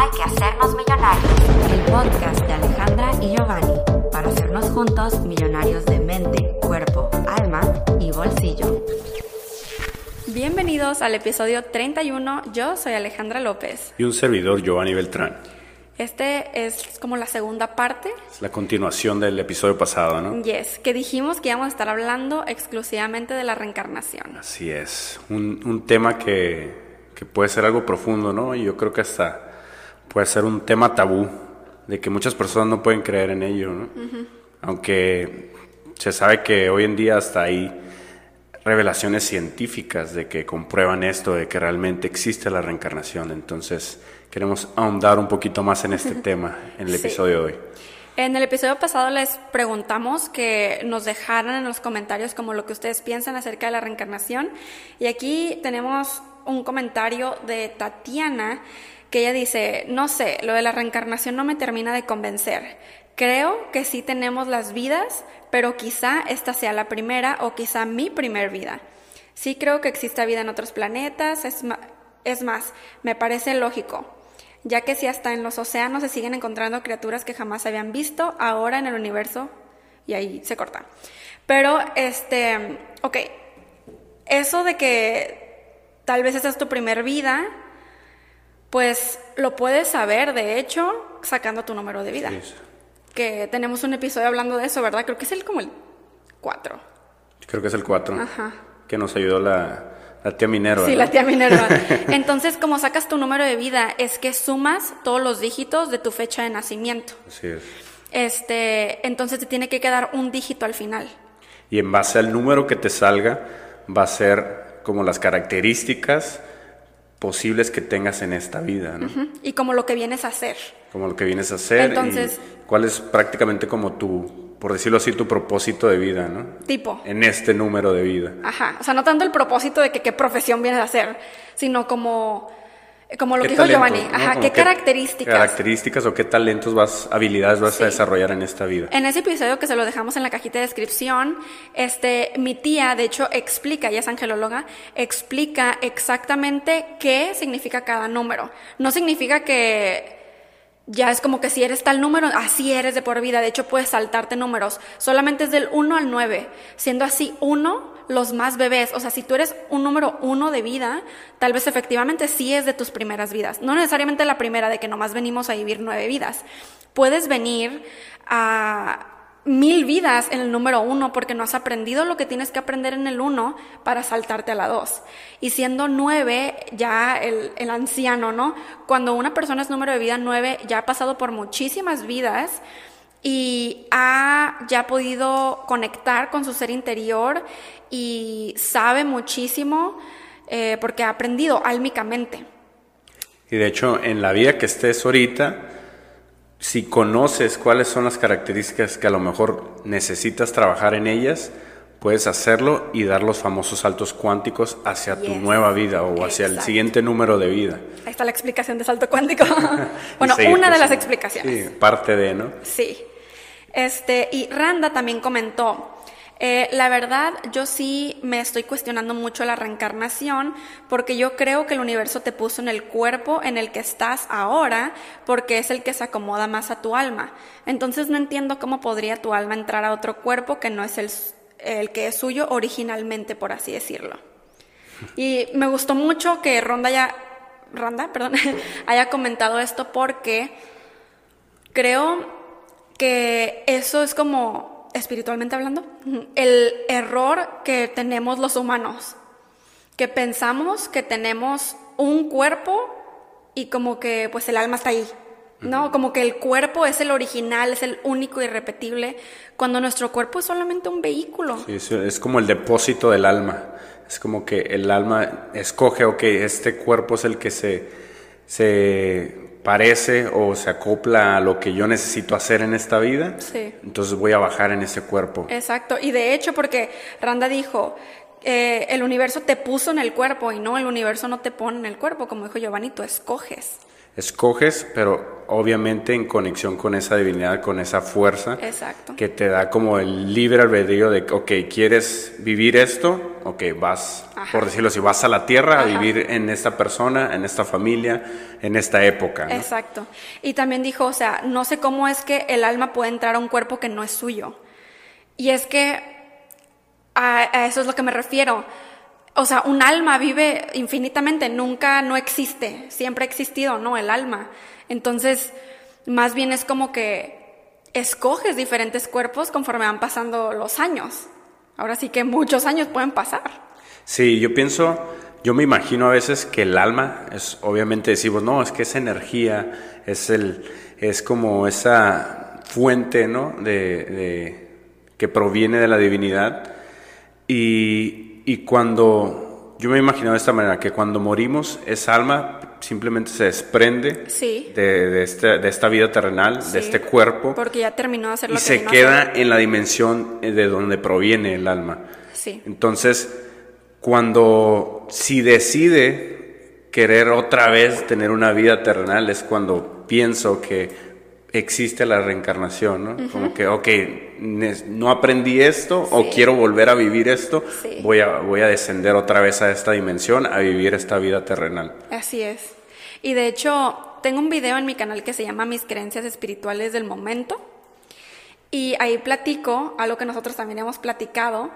Hay que hacernos millonarios. El podcast de Alejandra y Giovanni para hacernos juntos millonarios de mente, cuerpo, alma y bolsillo. Bienvenidos al episodio 31. Yo soy Alejandra López. Y un servidor, Giovanni Beltrán. Este es como la segunda parte. Es la continuación del episodio pasado, ¿no? Yes, que dijimos que íbamos a estar hablando exclusivamente de la reencarnación. Así es. Un, un tema que, que puede ser algo profundo, ¿no? Y yo creo que hasta puede ser un tema tabú, de que muchas personas no pueden creer en ello, ¿no? Aunque se sabe que hoy en día hasta hay revelaciones científicas de que comprueban esto, de que realmente existe la reencarnación. Entonces, queremos ahondar un poquito más en este tema en el Sí. episodio de hoy. En el episodio pasado les preguntamos que nos dejaran en los comentarios como lo que ustedes piensan acerca de la reencarnación. Y aquí tenemos un comentario de Tatiana que ella dice, no sé, lo de la reencarnación no me termina de convencer. Creo que sí tenemos las vidas, pero quizá esta sea la primera o quizá mi primer vida. Sí creo que existe vida en otros planetas, es, es más, me parece lógico ya que si hasta en los océanos se siguen encontrando criaturas que jamás se habían visto, ahora en el universo, y ahí se corta. Pero, este, ok, eso de que tal vez esa es tu primer vida, pues lo puedes saber, de hecho, sacando tu número de vida. Sí. Que tenemos un episodio hablando de eso, ¿verdad? Creo que es el como el 4. Creo que es el 4, Ajá. que nos ayudó la, la tía Minerva. Sí, ¿no? la tía Minerva. Entonces, como sacas tu número de vida, es que sumas todos los dígitos de tu fecha de nacimiento. Así es. Este, entonces te tiene que quedar un dígito al final. Y en base al número que te salga, va a ser como las características posibles que tengas en esta vida, ¿no? Y como lo que vienes a hacer. Como lo que vienes a hacer Entonces- y cuál es prácticamente como tu, por decirlo así, tu propósito de vida, ¿no? Tipo. En este número de vida. Ajá. O sea, no tanto el propósito de que qué profesión vienes a hacer, sino como, como lo ¿Qué que dijo talentos, Giovanni. no? Ajá. Como ¿Qué características? Características o qué talentos vas, habilidades vas Sí. a desarrollar en esta vida. En ese episodio que se lo dejamos en la cajita de descripción, este, mi tía, de hecho, explica, ella es angelóloga, explica exactamente qué significa cada número. No significa que ya es como que si eres tal número, así eres de por vida. De hecho, puedes saltarte números. Solamente es del 1 al 9. Siendo así 1 los más bebés. O sea, si tú eres un número 1 de vida, tal vez efectivamente sí es de tus primeras vidas. No necesariamente la primera de que nomás venimos a vivir nueve vidas. Puedes venir a mil vidas en el número uno porque no has aprendido lo que tienes que aprender en el uno para saltarte a la dos. Y siendo nueve, ya el, el anciano, ¿no? Cuando una persona es número de vida nueve, ya ha pasado por muchísimas vidas y ha ya podido conectar con su ser interior y sabe muchísimo eh, porque ha aprendido álmicamente. Y de hecho, en la vida que estés ahorita, si conoces cuáles son las características que a lo mejor necesitas trabajar en ellas, puedes hacerlo y dar los famosos saltos cuánticos hacia tu Yes. nueva vida o hacia el siguiente número de vida. Ahí está la explicación de salto cuántico. bueno, una de las explicaciones. Sí, parte de, ¿no? Sí. Este, y Randa también comentó, eh, la verdad, yo sí me estoy cuestionando mucho la reencarnación porque yo creo que el universo te puso en el cuerpo en el que estás ahora porque es el que se acomoda más a tu alma. Entonces no entiendo cómo podría tu alma entrar a otro cuerpo que no es el, el que es suyo originalmente, por así decirlo. Y me gustó mucho que Ronda haya, Ronda, perdón, haya comentado esto porque creo que eso es como, espiritualmente hablando, el error que tenemos los humanos, que pensamos que tenemos un cuerpo y como que pues el alma está ahí. No, como que el cuerpo es el original, es el único y irrepetible, cuando nuestro cuerpo es solamente un vehículo. Sí, es, es como el depósito del alma. Es como que el alma escoge, ok, este cuerpo es el que se, se parece o se acopla a lo que yo necesito hacer en esta vida. Sí. Entonces voy a bajar en ese cuerpo. Exacto, y de hecho porque Randa dijo, eh, el universo te puso en el cuerpo y no, el universo no te pone en el cuerpo, como dijo Giovanni, tú escoges. Escoges, pero obviamente en conexión con esa divinidad, con esa fuerza Exacto. que te da como el libre albedrío de, ok, ¿quieres vivir esto? Ok, vas, Ajá. por decirlo así, vas a la tierra a vivir en esta persona, en esta familia, en esta época. ¿no? Exacto. Y también dijo, o sea, no sé cómo es que el alma puede entrar a un cuerpo que no es suyo. Y es que a, a eso es lo que me refiero. O sea, un alma vive infinitamente, nunca no existe, siempre ha existido, ¿no? El alma. Entonces, más bien es como que escoges diferentes cuerpos conforme van pasando los años. Ahora sí que muchos años pueden pasar. Sí, yo pienso, yo me imagino a veces que el alma es, obviamente decimos, no, es que esa energía es el, es como esa fuente, ¿no? De, de- que proviene de la divinidad. Y, y cuando, yo me imagino de esta manera, que cuando morimos, esa alma simplemente se desprende Sí. de, de este- de esta vida terrenal, Sí. de este cuerpo, Porque ya terminó de hacer lo y que se queda hacer. en la dimensión eh, de donde proviene el alma. Sí. Entonces, cuando si decide querer otra vez tener una vida terrenal, es cuando pienso que existe la reencarnación, ¿no? Como que, ok, no aprendí esto o quiero volver a vivir esto, Sí. voy, a, voy a descender otra vez a esta dimensión, a vivir esta vida terrenal. Así es. Y de hecho, tengo un video en mi canal que se llama Mis creencias espirituales del momento. Y ahí platico algo que nosotros también hemos platicado,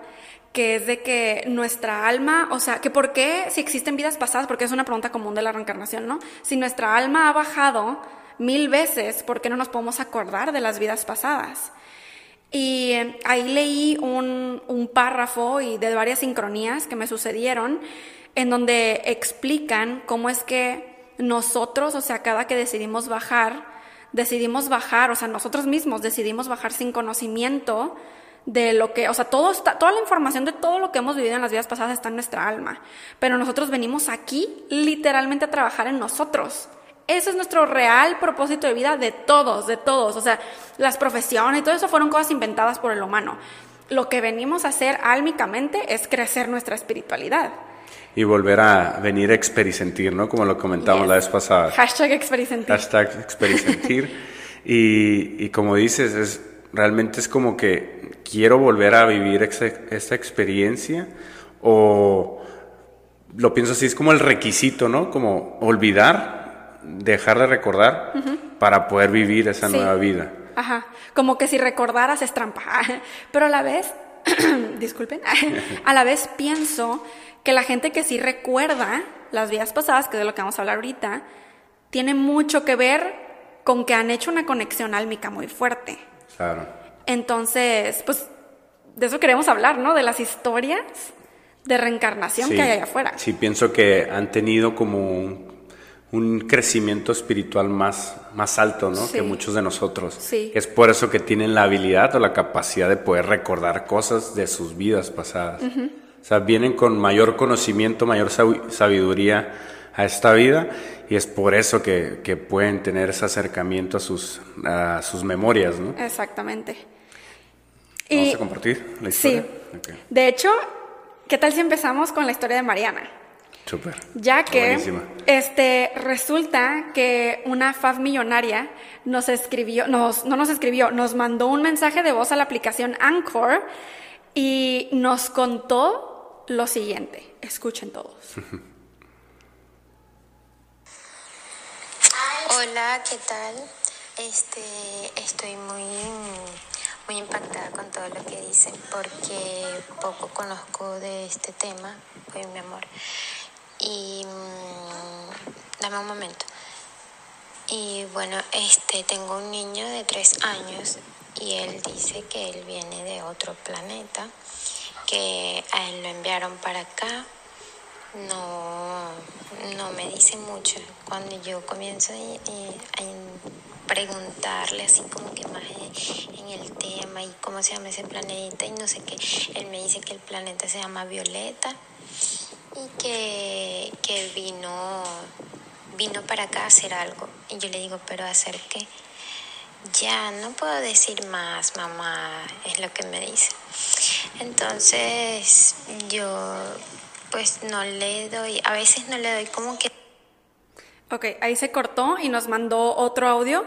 que es de que nuestra alma, o sea, que por qué si existen vidas pasadas, porque es una pregunta común de la reencarnación, ¿no? Si nuestra alma ha bajado mil veces, ¿por qué no nos podemos acordar de las vidas pasadas? Y ahí leí un, un párrafo y de varias sincronías que me sucedieron en donde explican cómo es que nosotros, o sea, cada que decidimos bajar, decidimos bajar, o sea, nosotros mismos decidimos bajar sin conocimiento de lo que, o sea, todo está, toda la información de todo lo que hemos vivido en las vidas pasadas está en nuestra alma, pero nosotros venimos aquí literalmente a trabajar en nosotros. Ese es nuestro real propósito de vida de todos, de todos. O sea, las profesiones y todo eso fueron cosas inventadas por el humano. Lo que venimos a hacer álmicamente es crecer nuestra espiritualidad. Y volver a venir a experisentir, ¿no? Como lo comentamos Yes. la vez pasada. Hashtag experisentir. Hashtag experisentir. y, y como dices, es, realmente es como que quiero volver a vivir esta experiencia o lo pienso así, es como el requisito, ¿no? Como olvidar, dejar de recordar para poder vivir esa Sí. nueva vida. Ajá, como que si recordaras es trampa. Pero a la vez, disculpen, a la vez pienso que la gente que sí recuerda las vidas pasadas, que es de lo que vamos a hablar ahorita, tiene mucho que ver con que han hecho una conexión álmica muy fuerte. Claro. Entonces, pues de eso queremos hablar, ¿no? De las historias de reencarnación Sí, que hay allá afuera. Sí, pienso que han tenido como un, un crecimiento espiritual más, más alto, ¿no? Sí. Que muchos de nosotros. Sí. Es por eso que tienen la habilidad o la capacidad de poder recordar cosas de sus vidas pasadas. O sea, vienen con mayor conocimiento, mayor sabi- sabiduría a esta vida y es por eso que, que pueden tener ese acercamiento a sus, a sus memorias, ¿no? Exactamente. Vamos Y- a compartir la Sí. historia. Ok, De hecho, ¿qué tal si empezamos con la historia de Mariana? Súper. Ya que este resulta que una fav millonaria nos escribió, nos, no nos escribió, nos mandó un mensaje de voz a la aplicación Anchor y nos contó lo siguiente. Escuchen todos. Hola, ¿qué tal? Este, estoy muy, muy impactada con todo lo que dicen porque poco conozco de este tema, pues mi amor. Y mm, dame un momento. Y bueno, este, tengo un niño de tres años y él dice que él viene de otro planeta, que a él lo enviaron para acá no, no me dice mucho. Cuando yo comienzo a, eh, preguntarle así como que más en el tema y cómo se llama ese planeta y no sé qué, él me dice que el planeta se llama Violeta y que, que vino, vino para acá a hacer algo. Y yo le digo, pero ¿hacer qué? Ya, no puedo decir más, mamá, es lo que me dice. Entonces, yo pues no le doy, a veces no le doy como que... Ok, ahí se cortó y nos mandó otro audio.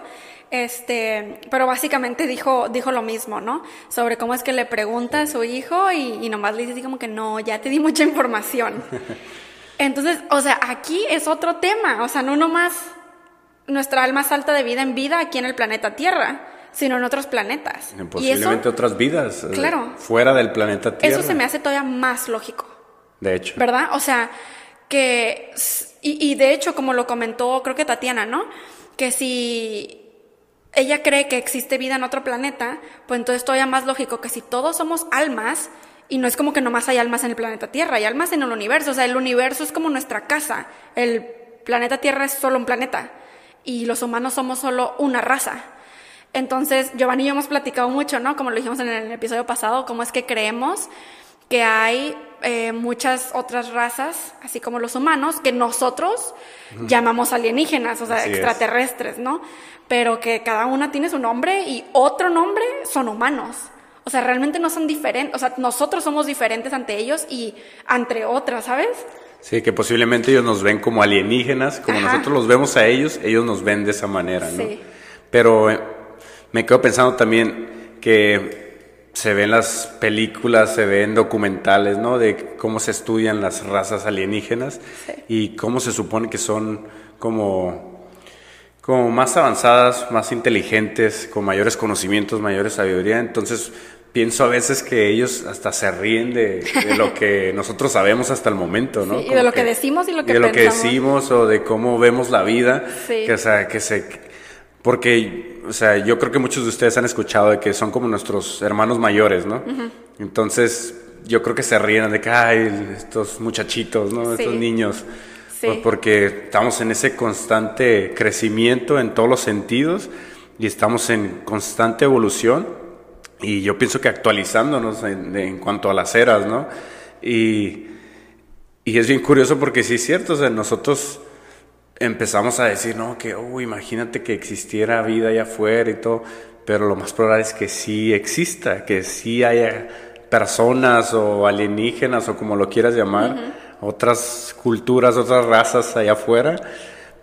Este, pero básicamente dijo, dijo lo mismo, ¿no? Sobre cómo es que le pregunta a su hijo y, y nomás le dice así como que no, ya te di mucha información. Entonces, o sea, aquí es otro tema, o sea, no nomás nuestra alma salta de vida en vida aquí en el planeta Tierra, sino en otros planetas. En y posiblemente eso, otras vidas. eh, Claro. Fuera del planeta Tierra. eso se me hace todavía más lógico. De hecho. ¿verdad? O sea, que, y, y de hecho, como lo comentó, creo que Tatiana, ¿no? Que si ella cree que existe vida en otro planeta, pues entonces todavía más lógico que si todos somos almas, y no es como que nomás hay almas en el planeta Tierra, hay almas en el universo, o sea, el universo es como nuestra casa, el planeta Tierra es solo un planeta, y los humanos somos solo una raza. Entonces, Giovanni y yo hemos platicado mucho, ¿no? Como lo dijimos en el episodio pasado, cómo es que creemos que hay eh, muchas otras razas, así como los humanos, que nosotros llamamos alienígenas, o sea, Así es. extraterrestres, ¿no? Pero que cada una tiene su nombre y otro nombre son humanos. O sea, realmente no son diferentes, o sea, nosotros somos diferentes ante ellos y ante otras, ¿sabes? Sí, que posiblemente ellos nos ven como alienígenas, como Ajá. nosotros los vemos a ellos, ellos nos ven de esa manera, ¿no? Sí. Pero eh, me quedo pensando también que se ven las películas, se ven documentales, ¿no? De cómo se estudian las razas alienígenas y cómo se supone que son como, como más avanzadas, más inteligentes, con mayores conocimientos, mayores sabiduría. Entonces pienso a veces que ellos hasta se ríen de, de lo que nosotros sabemos hasta el momento, ¿no? Sí, y de lo que decimos y lo que y de lo que decimos o de cómo vemos la vida. Sí. Que, o sea, que se... Porque, o sea, yo creo que muchos de ustedes han escuchado de que son como nuestros hermanos mayores, ¿no? Entonces, yo creo que se ríen de que, ay, estos muchachitos, ¿no? Sí. Estos niños. Sí. Pues porque estamos en ese constante crecimiento en todos los sentidos y estamos en constante evolución y yo pienso que actualizándonos en, en cuanto a las eras, ¿no? Y, y es bien curioso porque sí es cierto, o sea, nosotros empezamos a decir, no, que, oh, imagínate que existiera vida allá afuera y todo, pero lo más probable es que sí exista, que sí haya personas o alienígenas o como lo quieras llamar, otras culturas, otras razas allá afuera,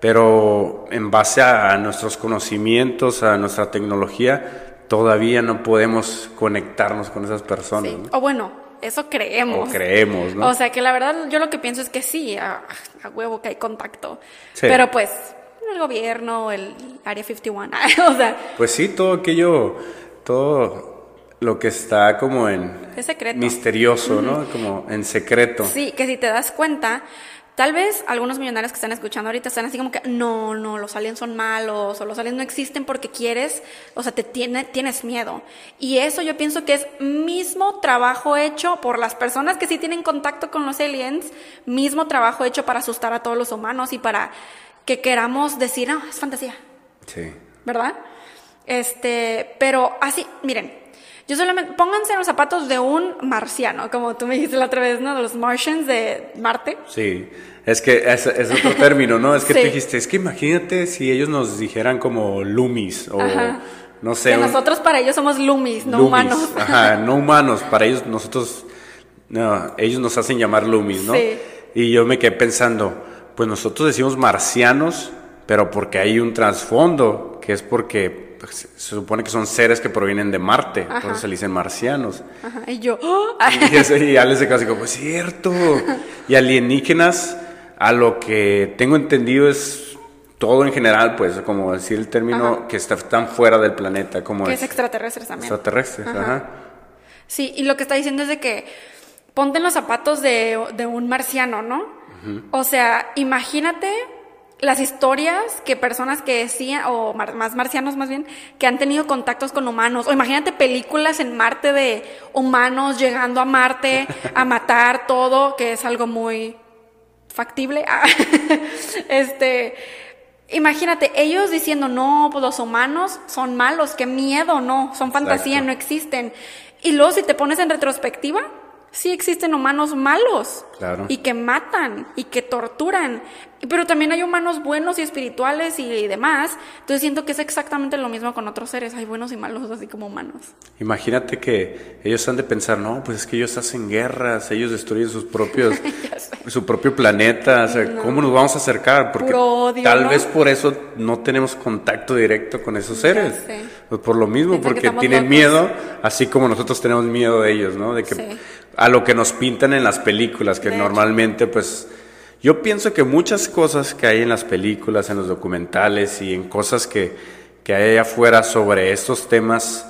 pero en base a nuestros conocimientos, a nuestra tecnología, todavía no podemos conectarnos con esas personas. Sí. ¿no? O bueno, eso creemos. O creemos, ¿no? O sea que la verdad yo lo que pienso es que sí, a, huevo que hay contacto. Sí. Pero pues el gobierno, el Área 51, o sea, Pues sí, todo aquello, todo lo que está como en Es secreto. misterioso, ¿no? Como en secreto. sí, que si te das cuenta, tal vez algunos millonarios que están escuchando ahorita están así como que no, no, los aliens son malos o los aliens no existen porque quieres, o sea, te tiene, tienes miedo. Y eso yo pienso que es mismo trabajo hecho por las personas que sí tienen contacto con los aliens, mismo trabajo hecho para asustar a todos los humanos y para que queramos decir, no, es fantasía. Sí. ¿verdad? Este, pero así, miren, yo solamente, pónganse en los zapatos de un marciano, como tú me dijiste la otra vez, ¿no? De los Martians de Marte. Sí, es que es, es otro término, ¿no? Es que Sí. tú dijiste, es que imagínate si ellos nos dijeran como Loomis o Ajá. no sé. que nosotros para ellos somos Loomis, no humanos. Ajá, no humanos, para ellos nosotros, no, ellos nos hacen llamar Loomis, ¿no? Sí. Y yo me quedé pensando, pues nosotros decimos marcianos, pero porque hay un trasfondo, que es porque se supone que son seres que provienen de Marte, por Ajá. eso se le dicen marcianos. Ajá, y yo, ¡oh! Y, eso, y Alex se quedó así como, pues cierto. Y alienígenas, a lo que tengo entendido es todo en general, pues, como decir el término Ajá. que está tan fuera del planeta, como que es es extraterrestres también. extraterrestres. Ajá. Ajá. Sí, y lo que está diciendo es de que ponte en los zapatos de, de un marciano, ¿no? O sea, imagínate las historias que personas que decían, o mar- más marcianos más bien, que han tenido contactos con humanos, o imagínate películas en Marte de humanos llegando a Marte a matar todo, que es algo muy factible. Ah, este, imagínate, ellos diciendo, no, pues los humanos son malos, qué miedo, no, son fantasía, Exacto. no existen. Y luego si te pones en retrospectiva, sí existen humanos malos Claro. y que matan y que torturan, pero también hay humanos buenos y espirituales y demás. Entonces siento que es exactamente lo mismo con otros seres, hay buenos y malos así como humanos. Imagínate que ellos han de pensar, no, pues es que ellos hacen guerras, ellos destruyen sus propios, su propio planeta, o sea, ¿cómo nos vamos a acercar? Porque odio, tal ¿no? vez por eso no tenemos contacto directo con esos seres. Pues por lo mismo, porque tienen locos. miedo, así como nosotros tenemos miedo de ellos, ¿no? De que Sí. A lo que nos pintan en las películas, que normalmente, pues, yo pienso que muchas cosas que hay en las películas, en los documentales y en cosas que, que hay allá afuera sobre estos temas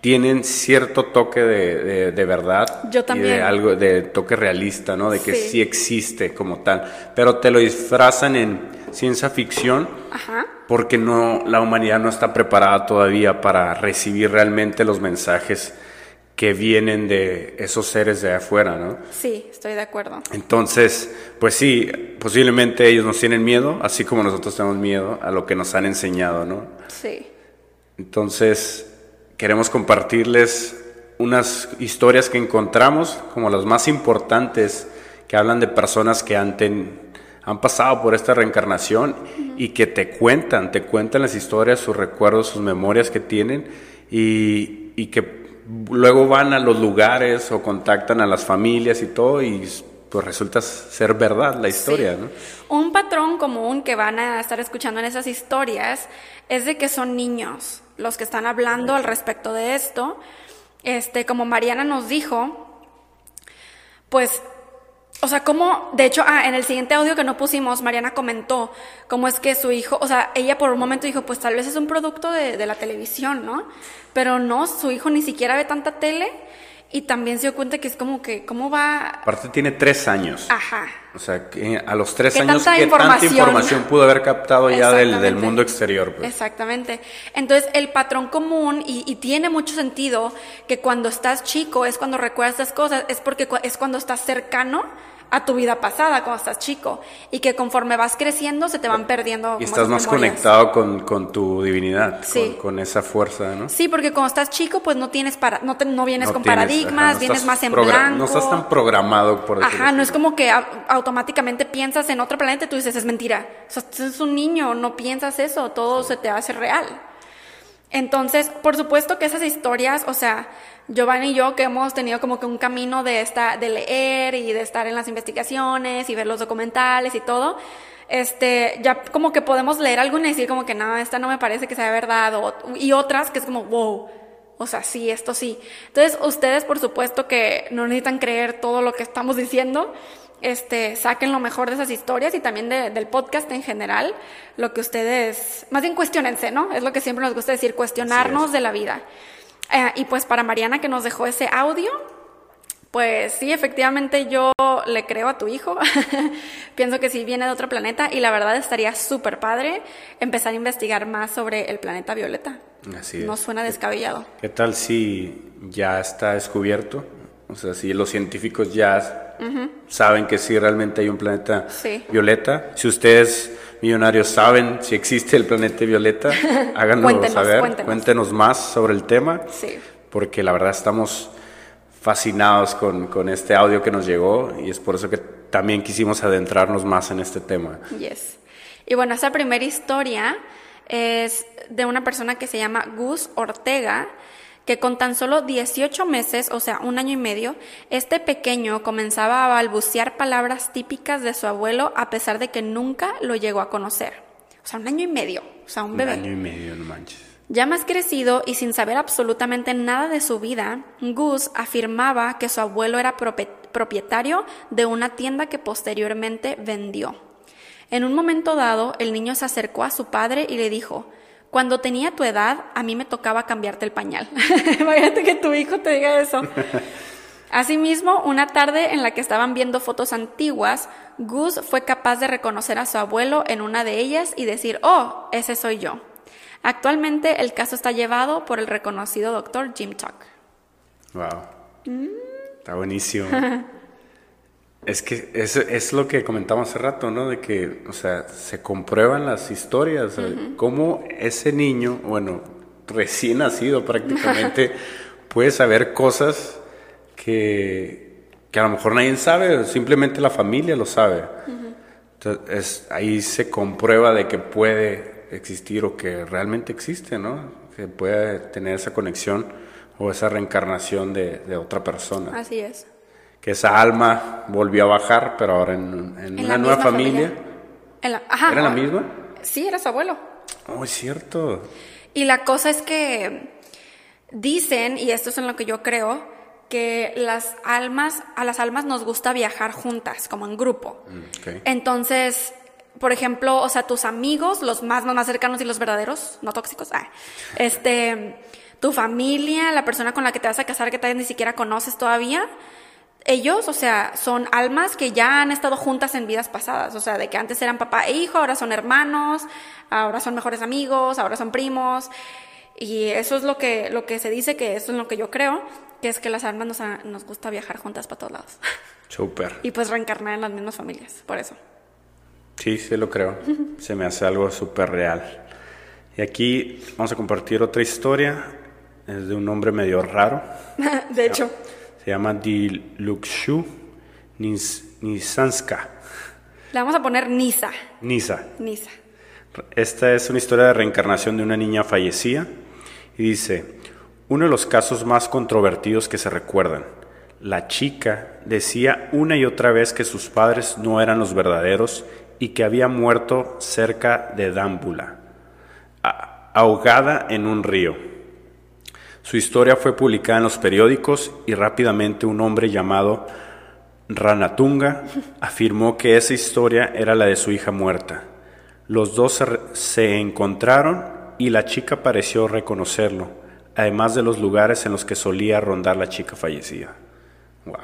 tienen cierto toque de, de- de verdad Yo y también. de algo de toque realista, ¿no? De que Sí. sí existe como tal, pero te lo disfrazan en ciencia ficción Ajá. porque no la humanidad no está preparada todavía para recibir realmente los mensajes que vienen de esos seres de afuera, ¿no? Sí, estoy de acuerdo. Entonces, pues sí, posiblemente ellos nos tienen miedo, así como nosotros tenemos miedo a lo que nos han enseñado, ¿no? Sí. Entonces, queremos compartirles unas historias que encontramos como las más importantes que hablan de personas que han, ten- han pasado por esta reencarnación y que te cuentan, te cuentan las historias, sus recuerdos, sus memorias que tienen y, y que luego van a los lugares o contactan a las familias y todo y pues resulta ser verdad la historia, Sí. ¿no? Un patrón común que van a estar escuchando en esas historias es de que son niños los que están hablando al respecto de esto. Este, como Mariana nos dijo, pues, o sea, como, de hecho, ah, en el siguiente audio que no pusimos, Mariana comentó cómo es que su hijo, o sea, ella por un momento dijo, pues tal vez es un producto de, de la televisión, ¿no? Pero no, su hijo ni siquiera ve tanta tele y también se dio cuenta que es como que, ¿cómo va? Aparte tiene tres años. Ajá. O sea, que a los tres ¿Qué años, tanta ¿qué tanta información? pudo haber captado ya del, del mundo exterior? Pues? Exactamente. Entonces, el patrón común, y, y tiene mucho sentido, que cuando estás chico es cuando recuerdas estas cosas, es porque cu- es cuando estás cercano a tu vida pasada, cuando estás chico, y que conforme vas creciendo se te van perdiendo. Y estás más memorias. conectado con, con tu divinidad, Sí. con, con esa fuerza, ¿no? Sí, porque cuando estás chico, pues no tienes para, no, te- no vienes No con tienes, paradigmas, ajá, no vienes más en blanco. No estás tan programado, por decirlo Ajá, no es como que au- automáticamente piensas en otro planeta y tú dices, es mentira. O sea, eres un niño, no piensas eso, todo se te hace real. Entonces, por supuesto que esas historias, o sea, Giovanni y yo que hemos tenido como que un camino de, esta, de leer y de estar en las investigaciones y ver los documentales y todo, este, ya como que podemos leer algo y decir como que no, esta no me parece que sea verdad, o- y otras que es como, wow, o sea, sí, esto sí. Entonces, ustedes, por supuesto, que no necesitan creer todo lo que estamos diciendo. Este, saquen lo mejor de esas historias y también de- del podcast en general. Lo que ustedes, más bien cuestionense, ¿no? Es lo que siempre nos gusta decir, cuestionarnos de la vida. Eh, y pues para Mariana que nos dejó ese audio, pues sí, efectivamente yo le creo a tu hijo. Pienso que sí viene de otro planeta y la verdad estaría súper padre empezar a investigar más sobre el planeta Violeta. Así es. No suena descabellado. ¿Qué tal si ya está descubierto? O sea, si los científicos ya saben que sí realmente hay un planeta Sí. violeta. Si ustedes, millonarios, saben si existe el planeta violeta, háganos Cuéntenos, saber. cuéntenos. Cuéntenos más sobre el tema. Sí. Porque la verdad estamos fascinados con, con este audio que nos llegó y es por eso que también quisimos adentrarnos más en este tema. Yes. Y bueno, esa primera historia es de una persona que se llama Gus Ortega, que con tan solo 18 meses, o sea, un año y medio, este pequeño comenzaba a balbucear palabras típicas de su abuelo a pesar de que nunca lo llegó a conocer. O sea, un año y medio, o sea, un Un bebé. año y medio, no manches. Ya más crecido y sin saber absolutamente nada de su vida, Gus afirmaba que su abuelo era propietario de una tienda que posteriormente vendió. En un momento dado, el niño se acercó a su padre y le dijo, cuando tenía tu edad, a mí me tocaba cambiarte el pañal. Imagínate que tu hijo te diga eso. Asimismo, una tarde en la que estaban viendo fotos antiguas, Gus fue capaz de reconocer a su abuelo en una de ellas y decir, oh, ese soy yo. Actualmente el caso está llevado por el reconocido doctor Jim Tuck. Wow. Está buenísimo. es que es, es lo que comentamos hace rato, ¿no? De que, o sea, se comprueban las historias. sea, Cómo ese niño, bueno, recién nacido prácticamente, puede saber cosas que, que a lo mejor nadie sabe, simplemente la familia lo sabe. Entonces, ahí se comprueba de que puede existir o que realmente existe, ¿no? Que puede tener esa conexión o esa reencarnación de, de otra persona. Así es. Que esa alma volvió a bajar, pero ahora en, en En una nueva familia. En la- ajá. ¿Era la misma? Sí, era su abuelo. Oh, es cierto. Y la cosa es que dicen, y esto es en lo que yo creo, que las almas, a las almas nos gusta viajar juntas, como en grupo. Mm. Entonces, por ejemplo, o sea, tus amigos, los más, más, más cercanos y los verdaderos, no tóxicos, ah, este, tu familia, la persona con la que te vas a casar que todavía ni siquiera conoces todavía, ellos, o sea, son almas que ya han estado juntas en vidas pasadas, o sea, de que antes eran papá e hijo, ahora son hermanos, ahora son mejores amigos, ahora son primos, y eso es lo que, lo que se dice, que eso es lo que yo creo, que es que las almas nos, nos gusta viajar juntas para todos lados, Súper. y pues reencarnar en las mismas familias, por eso. Sí, sí lo creo. Se me hace algo súper real. Y aquí vamos a compartir otra historia. Es de un hombre medio raro. de hecho, Se llama Dilukshu Nis- Nisanska. le vamos a poner Nisa, Nisa. Nisa. Esta es una historia de reencarnación de una niña fallecida. Y dice, uno de los casos más controvertidos que se recuerdan. La chica decía una y otra vez que sus padres no eran los verdaderos y que había muerto cerca de Dámbula, ahogada en un río. Su historia fue publicada en los periódicos y rápidamente un hombre llamado Ranatunga afirmó que esa historia era la de su hija muerta. Los dos se, encontraron y la chica pareció reconocerlo, además de los lugares en los que solía rondar la chica fallecida. Wow.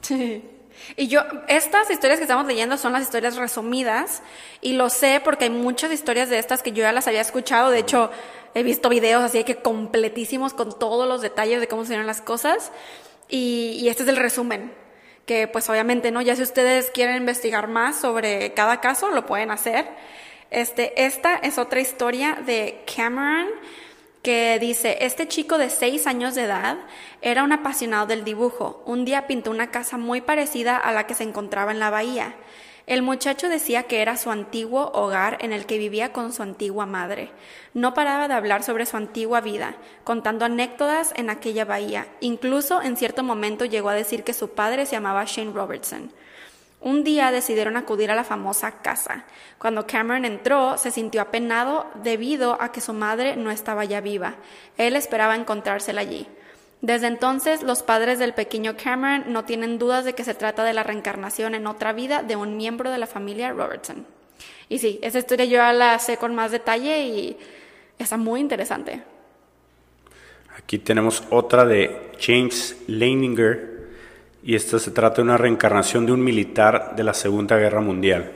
Sí. Y yo, estas historias que estamos leyendo son las historias resumidas y lo sé porque hay muchas historias de estas que yo ya las había escuchado. De hecho, he visto videos así que completísimos con todos los detalles de cómo se dieron las cosas. Y, y este es el resumen. Que pues obviamente, ¿no? Ya si ustedes quieren investigar más sobre cada caso, lo pueden hacer. Este, esta es otra historia de Cameron que dice, este chico de 6 años de edad era un apasionado del dibujo. Un día pintó una casa muy parecida a la que se encontraba en la bahía. El muchacho decía que era su antiguo hogar en el que vivía con su antigua madre. No paraba de hablar sobre su antigua vida, contando anécdotas en aquella bahía. Incluso en cierto momento llegó a decir que su padre se llamaba Shane Robertson. Un día decidieron acudir a la famosa casa. Cuando Cameron entró, se sintió apenado debido a que su madre no estaba ya viva. Él esperaba encontrársela allí. Desde entonces, los padres del pequeño Cameron no tienen dudas de que se trata de la reencarnación en otra vida de un miembro de la familia Robertson. Y sí, esa historia yo la sé con más detalle y está muy interesante. Aquí tenemos otra de James Leininger y esta se trata de una reencarnación de un militar de la Segunda Guerra Mundial.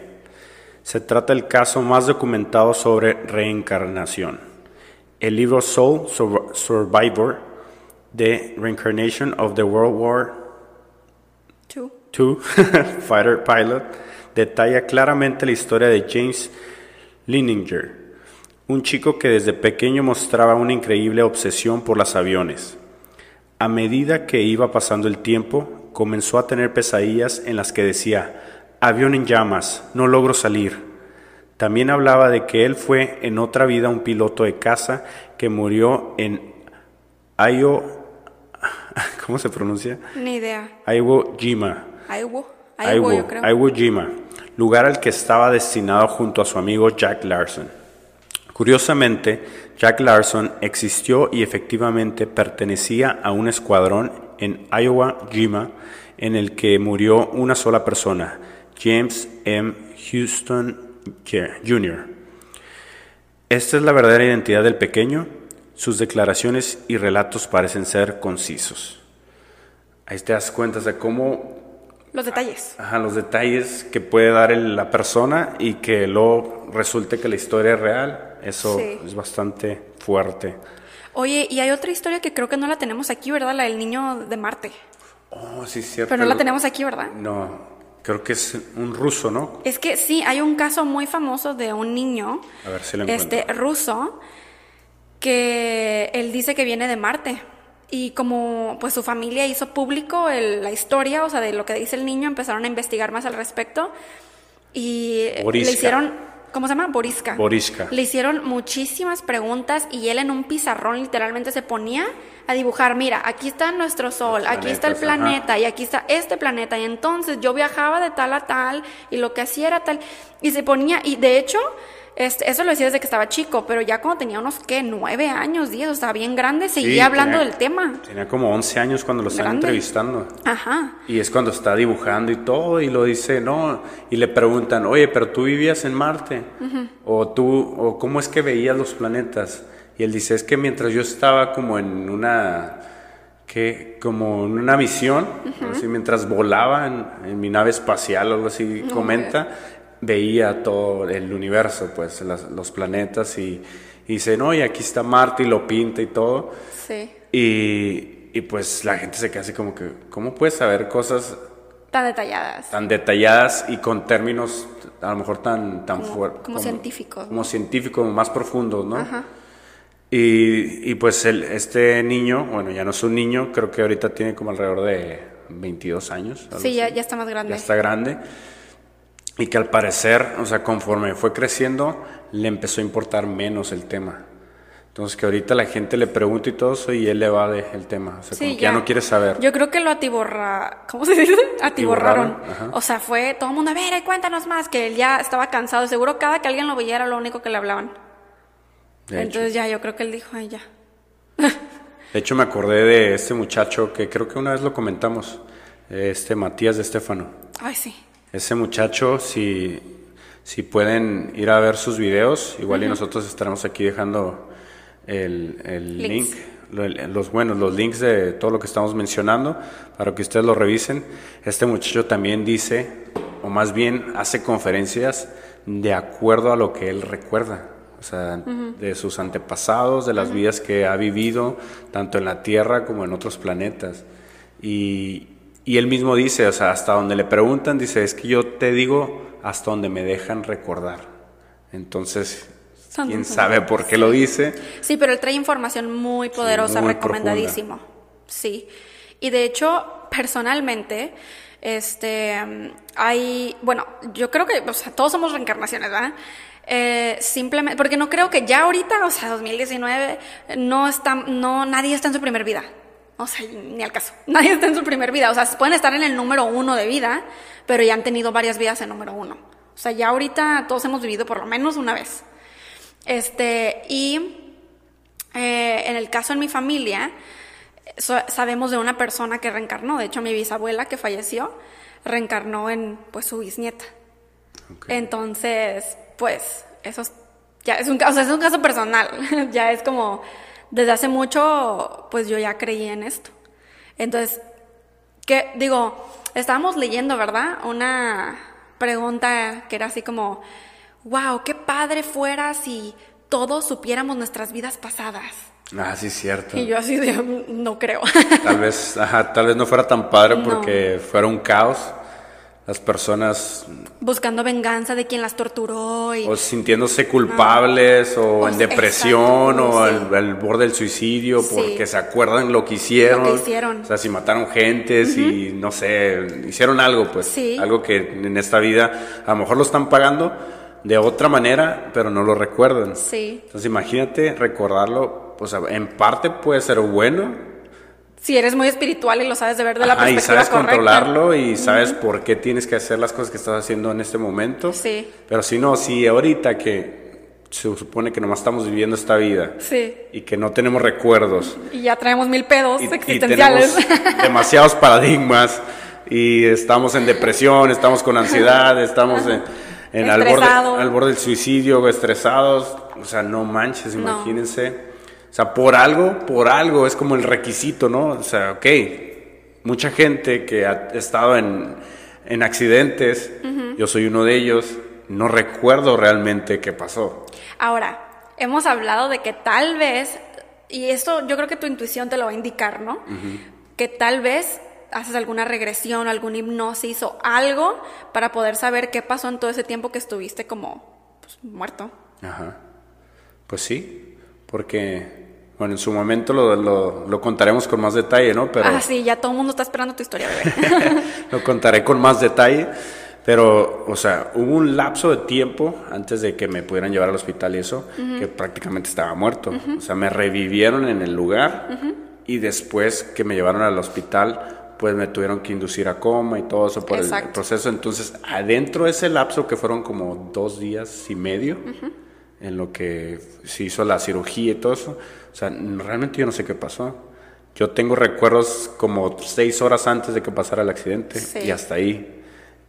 Se trata del caso más documentado sobre reencarnación. El libro Soul Sur- Survivor, The Reincarnation of the World War Two. II Fighter Pilot, detalla claramente la historia de James Leininger, un chico que desde pequeño mostraba una increíble obsesión por los aviones. A medida que iba pasando el tiempo, comenzó a tener pesadillas en las que decía, avión en llamas, no logro salir. También hablaba de que él fue en otra vida un piloto de caza que murió en Ayo, ¿cómo se pronuncia? Ni idea. Iwo Jima. Yo creo. Iwo Jima, lugar al que estaba destinado junto a su amigo Jack Larson. Curiosamente, Jack Larson existió y efectivamente pertenecía a un escuadrón en Iowa Jima en el que murió una sola persona, James M. Houston Jr. Esta es la verdadera identidad del pequeño. Sus declaraciones y relatos parecen ser concisos. Ahí te das cuenta de cómo Los detalles. Ajá, los detalles que puede dar el- la persona y que luego resulte que la historia es real, eso Sí. es bastante fuerte. Oye, y hay otra historia que creo que no la tenemos aquí, ¿verdad? La del niño de Marte. Oh, sí, cierto. Pero no la tenemos aquí, ¿verdad? No, creo que es un ruso, ¿no? Es que sí, hay un caso muy famoso de un niño A ver si lo este ruso que él dice que viene de Marte y como pues su familia hizo público el- la historia, o sea, de lo que dice el niño, empezaron a investigar más al respecto y Borisca. le hicieron, ¿cómo se llama? Borisca. Borisca. Le hicieron muchísimas preguntas y él en un pizarrón literalmente se ponía a dibujar, mira, aquí está nuestro sol, Los aquí está el ajá. planeta y aquí está este planeta y entonces yo viajaba de tal a tal y lo que hacía era tal y se ponía y de hecho este, eso lo decía desde que estaba chico, pero ya cuando tenía unos, ¿qué? Nueve años, diez, o sea, bien grande, seguía Sí, hablando tenía- del tema. Tenía como 11 años cuando lo están Grande. entrevistando. Ajá. Y es cuando está dibujando y todo, y lo dice, no, y le preguntan, oye, pero tú vivías en Marte, o tú, o cómo es que veías los planetas. Y él dice, es que mientras yo estaba como en una, que, como en una misión, así, mientras volaba en, en mi nave espacial o algo así, comenta, veía todo el universo, pues, las- los planetas, y, y dice, no, y aquí está Marte, y lo pinta y todo. Sí. Y, y pues la gente se queda así como que, ¿cómo puedes saber cosas Tan detalladas. tan detalladas y con términos a lo mejor tan, tan Como- fuertes? como científicos, ¿no? Como científicos, más profundos, ¿no? Y, y pues el, este niño, bueno, ya no es un niño, creo que ahorita tiene como alrededor de 22 años. Sí, ya, ya está más grande. Ya está grande. Y que al parecer, o sea, conforme fue creciendo, le empezó a importar menos el tema. Entonces que ahorita la gente le pregunta y todo eso y él le va de el tema. O sea, Sí, como que ya. no quiere saber. Yo creo que lo atiborra... ¿Cómo se dice? Atiborraron. O sea, fue todo el mundo, a ver, ay, cuéntanos más, que él ya estaba cansado. Seguro cada que alguien lo veía era lo único que le hablaban. de, hecho. Entonces ya, yo creo que él dijo, ay, ya. De hecho, me acordé de este muchacho que creo que una vez lo comentamos, este Matías de Estefano. Ay, sí. Ese muchacho, si, si pueden ir a ver sus videos, igual y nosotros estaremos aquí dejando el, el link, los buenos, los links de todo lo que estamos mencionando, para que ustedes lo revisen. Este muchacho también dice, o más bien hace conferencias de acuerdo a lo que él recuerda. O sea, de sus antepasados, de las vidas que ha vivido, tanto en la Tierra como en otros planetas. Y, y él mismo dice, o sea, hasta donde le preguntan, dice, es que yo te digo hasta donde me dejan recordar. Entonces, quién sabe por qué lo dice. Sí, pero él trae información muy poderosa, muy recomendadísimo. Sí. Y de hecho, personalmente, este, hay, bueno, yo creo que, o sea, todos somos reencarnaciones, ¿verdad? Eh, simplemente, porque no creo que ya ahorita, o sea, 2019, no está, no, nadie está en su primer vida. O sea, ni al caso. Nadie está en su primer vida. O sea, pueden estar en el número uno de vida, pero ya han tenido varias vidas en número uno. O sea, ya ahorita todos hemos vivido por lo menos una vez. Este, y eh, en el caso en mi familia, so- sabemos de una persona que reencarnó. De hecho, mi bisabuela que falleció reencarnó en pues su bisnieta. Entonces, pues, eso es- ya es un, o sea, es un caso personal. ya es como, desde hace mucho, pues yo ya creí en esto. Entonces, que digo, estábamos leyendo, ¿verdad? Una pregunta que era así como, wow, qué padre fuera si todos supiéramos nuestras vidas pasadas. Ah, sí, cierto. Y yo así de, "Mm, no creo. Tal vez, ajá, tal vez no fuera tan padre No. porque fuera un caos. Las personas Buscando venganza de quien las torturó y... o sintiéndose culpables o, O en depresión exacto, o sí. al, al borde del suicidio Sí. porque se acuerdan lo que hicieron. Lo que hicieron. O sea, si mataron gente, si no sé, hicieron algo, pues Sí. algo que en esta vida a lo mejor lo están pagando de otra manera, pero no lo recuerdan. Sí. Entonces imagínate recordarlo, pues en parte puede ser bueno, Si eres muy espiritual y lo sabes de ver de la Ajá, y perspectiva sabes correcta. controlarlo y sabes por qué tienes que hacer las cosas que estás haciendo en este momento. Sí. Pero si no, si ahorita que se supone que nomás estamos viviendo esta vida Sí. y que no tenemos recuerdos Y ya traemos mil pedos y, y existenciales. tenemos demasiados paradigmas y estamos en depresión, estamos con ansiedad, estamos en, en al, borde, Estresado. al borde del suicidio, estresados, o sea, no manches, No. O sea, por algo, por algo es como el requisito, ¿no? O sea, ok, mucha gente que ha estado en, en accidentes, yo soy uno de ellos, no recuerdo realmente qué pasó. Ahora, hemos hablado de que tal vez, y esto yo creo que tu intuición te lo va a indicar, ¿no? Que tal vez haces alguna regresión, algún hipnosis o algo para poder saber qué pasó en todo ese tiempo que estuviste como pues, muerto. Ajá. Pues sí, porque, Bueno, en su momento lo, lo, lo contaremos con más detalle, ¿no? Pero... Ah, sí, ya todo el mundo está esperando tu historia, bebé. lo contaré con más detalle. Pero, o sea, hubo un lapso de tiempo antes de que me pudieran llevar al hospital y eso, que prácticamente estaba muerto. O sea, me revivieron en el lugar y después que me llevaron al hospital, pues me tuvieron que inducir a coma y todo eso por el proceso. Entonces, adentro de ese lapso, que fueron como dos días y medio, en lo que se hizo la cirugía y todo eso, o sea, realmente yo no sé qué pasó. Yo tengo recuerdos como seis horas antes de que pasara el accidente y hasta ahí.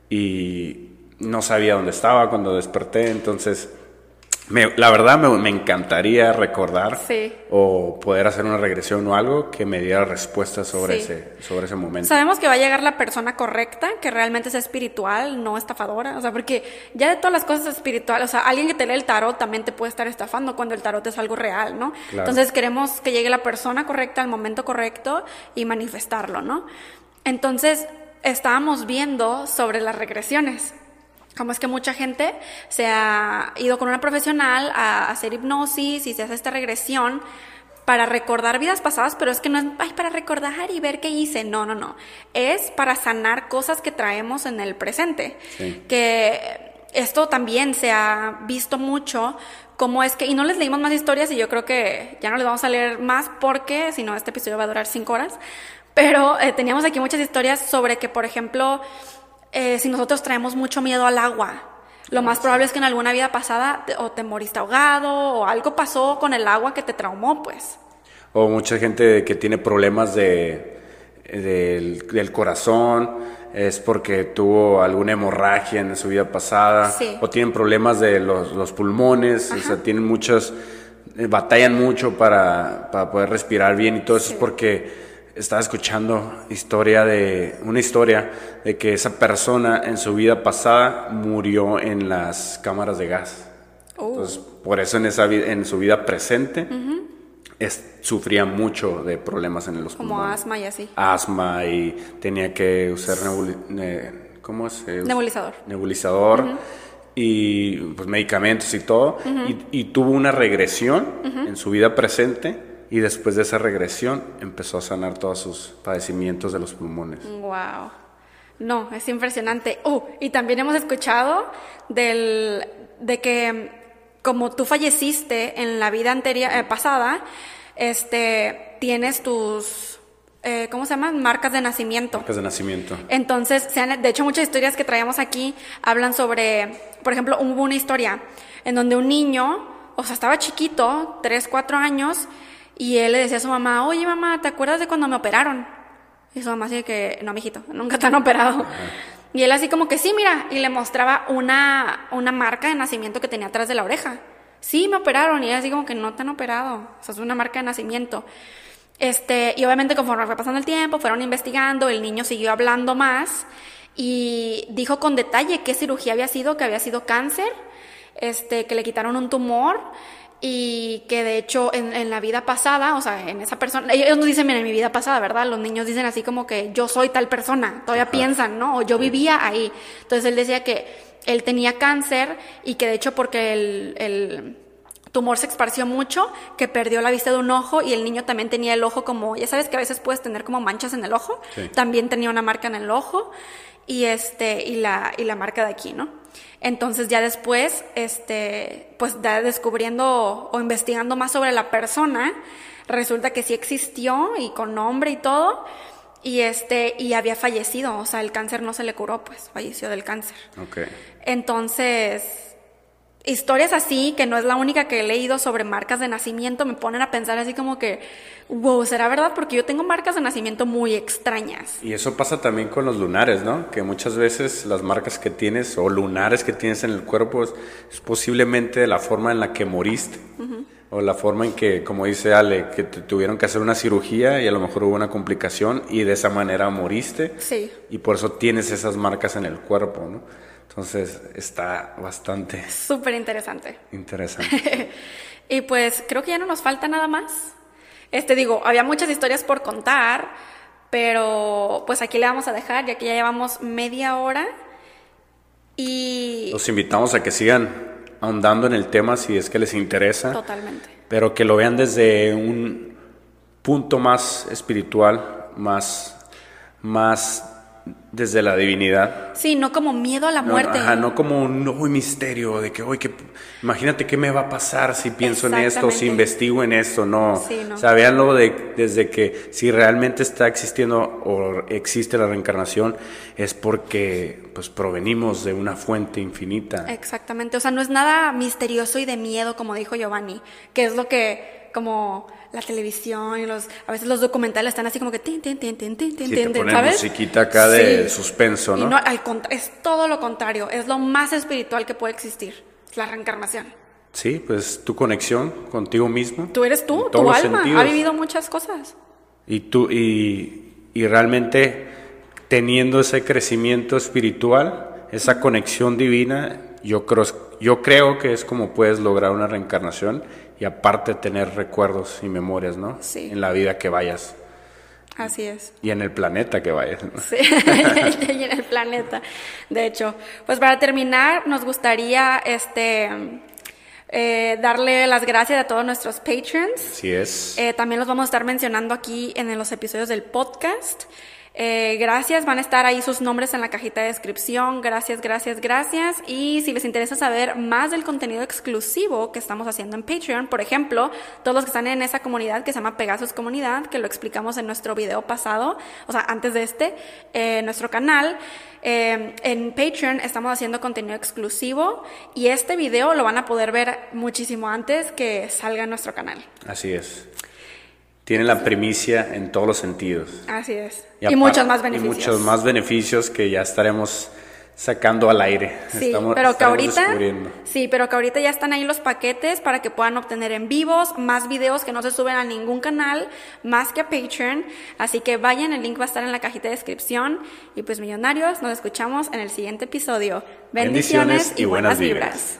Y no sabía dónde estaba cuando desperté, entonces la verdad me, encantaría recordar o poder hacer una regresión o algo que me diera respuestas sobre, ese, sobre ese momento. Sabemos que va a llegar la persona correcta, que realmente es espiritual, no estafadora, o sea, porque ya de todas las cosas espirituales, o sea, alguien que te lee el tarot también te puede estar estafando cuando el tarot es algo real, ¿no? Entonces queremos que llegue la persona correcta al momento correcto y manifestarlo, ¿no? Entonces, estábamos viendo sobre las regresiones. Como es que mucha gente se ha ido con una profesional a hacer hipnosis y se hace esta regresión para recordar vidas pasadas, pero es que no es para recordar y ver qué hice. No, no, no. Es para sanar cosas que traemos en el presente. Que esto también se ha visto mucho como es que, y no les leímos más historias y yo creo que ya no les vamos a leer más porque si no este episodio va a durar cinco horas, pero eh, teníamos aquí muchas historias sobre que, por ejemplo, eh, si nosotros traemos mucho miedo al agua, lo más probable es que en alguna vida pasada o te moriste ahogado o algo pasó con el agua que te traumó, pues. O mucha gente que tiene problemas de, del, corazón, es porque tuvo alguna hemorragia en su vida pasada, o tienen problemas de los, pulmones, o sea, tienen muchas, eh, batallan mucho para, para, poder respirar bien y todo eso es porque estaba escuchando historia de una historia de que esa persona en su vida pasada murió en las cámaras de gas. Oh. Entonces, por eso en esa en su vida presente sufría mucho de problemas en los Como asma y así. Asma y tenía que usar ¿cómo es? nebulizador. Nebulizador. Y pues medicamentos y todo. y, y, tuvo una regresión en su vida presente y después de esa regresión empezó a sanar todos sus padecimientos de los pulmones. Wow. No, es impresionante. Oh, y también hemos escuchado del, de que como tú falleciste en la vida anterior, eh, pasada, este, tienes tus, eh, ¿cómo se llaman? Marcas de nacimiento. Marcas de nacimiento. Entonces, se de hecho, muchas historias que traíamos aquí hablan sobre, por ejemplo, hubo una historia en donde un niño, o sea, estaba chiquito, 3, 4 años, y él le decía a su mamá, oye mamá, ¿te acuerdas de cuando me operaron? Y su mamá así que, no, mijito, nunca te han operado. Y él así como que, sí, mira, y le mostraba una, una marca de nacimiento que tenía atrás de la oreja. Sí, me operaron. Y él así como que no te han operado. O sea, es una marca de nacimiento. Este, y obviamente conforme fue pasando el tiempo, fueron investigando, el niño siguió hablando más y dijo con detalle qué cirugía había sido, que había sido cáncer, este, que le quitaron un tumor y que de hecho en, la vida pasada, o sea, en esa persona, ellos no dicen, mira, en mi vida pasada, ¿verdad? Los niños dicen así como que yo soy tal persona, todavía piensan, ¿no? O yo vivía ahí. Entonces él decía que él tenía cáncer y que de hecho porque el, tumor se esparció mucho, que perdió la vista de un ojo y el niño también tenía el ojo como, ya sabes que a veces puedes tener como manchas en el ojo, también tenía una marca en el ojo y este y la y la marca de aquí, ¿no? Entonces ya después, este, pues ya descubriendo o, investigando más sobre la persona, resulta que sí existió y con nombre y todo, y este, y había fallecido, o sea, el cáncer no se le curó, pues falleció del cáncer. Okay. Entonces, historias así, que no es la única que he leído sobre marcas de nacimiento, me ponen a pensar así como que, wow, ¿será verdad? Porque yo tengo marcas de nacimiento muy extrañas. Y eso pasa también con los lunares, ¿no? Que muchas veces las marcas que tienes o lunares que tienes en el cuerpo es, posiblemente la forma en la que moriste. O la forma en que, como dice Ale, que te tuvieron que hacer una cirugía y a lo mejor hubo una complicación y de esa manera moriste. Sí. Y por eso tienes esas marcas en el cuerpo, ¿no? Entonces está bastante... Súper interesante. Interesante. y pues creo que ya no nos falta nada más. Este digo, había muchas historias por contar, pero pues aquí le vamos a dejar, ya que ya llevamos media hora. Y... Los invitamos a que sigan ahondando en el tema si es que les interesa. Totalmente. pero que lo vean desde un punto más espiritual, más, más desde la divinidad. Sí, no como miedo a la No, muerte. ajá, no como un uy, misterio de que, hoy que, imagínate qué me va a pasar si pienso en esto, si investigo en esto, no. Sí, no. O sea, véanlo de, desde que si realmente está existiendo o existe la reencarnación, es porque pues provenimos de una fuente infinita. Exactamente, o sea, no es nada misterioso y de miedo, como dijo Giovanni, que es lo que, como la televisión y los, a veces los documentales están así como que, tin, tin, tin, tin, tin, tin, Si te tin, ponen ¿sabes? musiquita acá de Sí. suspenso, Y ¿no? no, al es todo lo contrario, es lo más espiritual que puede existir, la reencarnación. Sí, pues tu conexión contigo mismo. Tú eres tú, tu alma, sentidos. ha vivido muchas cosas. Y tú, y, y realmente teniendo ese crecimiento espiritual, esa conexión divina, yo creo, yo creo que es como puedes lograr una reencarnación y aparte tener recuerdos y memorias, ¿no? Sí. En la vida que vayas Así es. y en el planeta que vayas. ¿no? Sí, y en el planeta. De hecho, pues para terminar, nos gustaría este eh, darle las gracias a todos nuestros patrons. Así es. Eh, también los vamos a estar mencionando aquí en los episodios del podcast. Eh, gracias, van a estar ahí sus nombres en la cajita de descripción. Gracias, gracias, gracias. Y si les interesa saber más del contenido exclusivo que estamos haciendo en Patreon, por ejemplo, todos los que están en esa comunidad que se llama Pegasus Comunidad, que lo explicamos en nuestro video pasado, o sea, antes de este, eh, nuestro canal. Eh, en Patreon estamos haciendo contenido exclusivo y este video lo van a poder ver muchísimo antes que salga en nuestro canal. Así es. Tiene la primicia en todos los sentidos. Así es. Y, muchos más beneficios. Y muchos más beneficios que ya estaremos sacando al aire. Sí, Estamos- pero que ahorita, descubriendo. sí, pero que ahorita ya están ahí los paquetes para que puedan obtener en vivos más videos que no se suben a ningún canal más que a Patreon. Así que vayan, el link va a estar en la cajita de descripción. Y pues millonarios, nos escuchamos en el siguiente episodio. Bendiciones, Bendiciones y buenas vibras.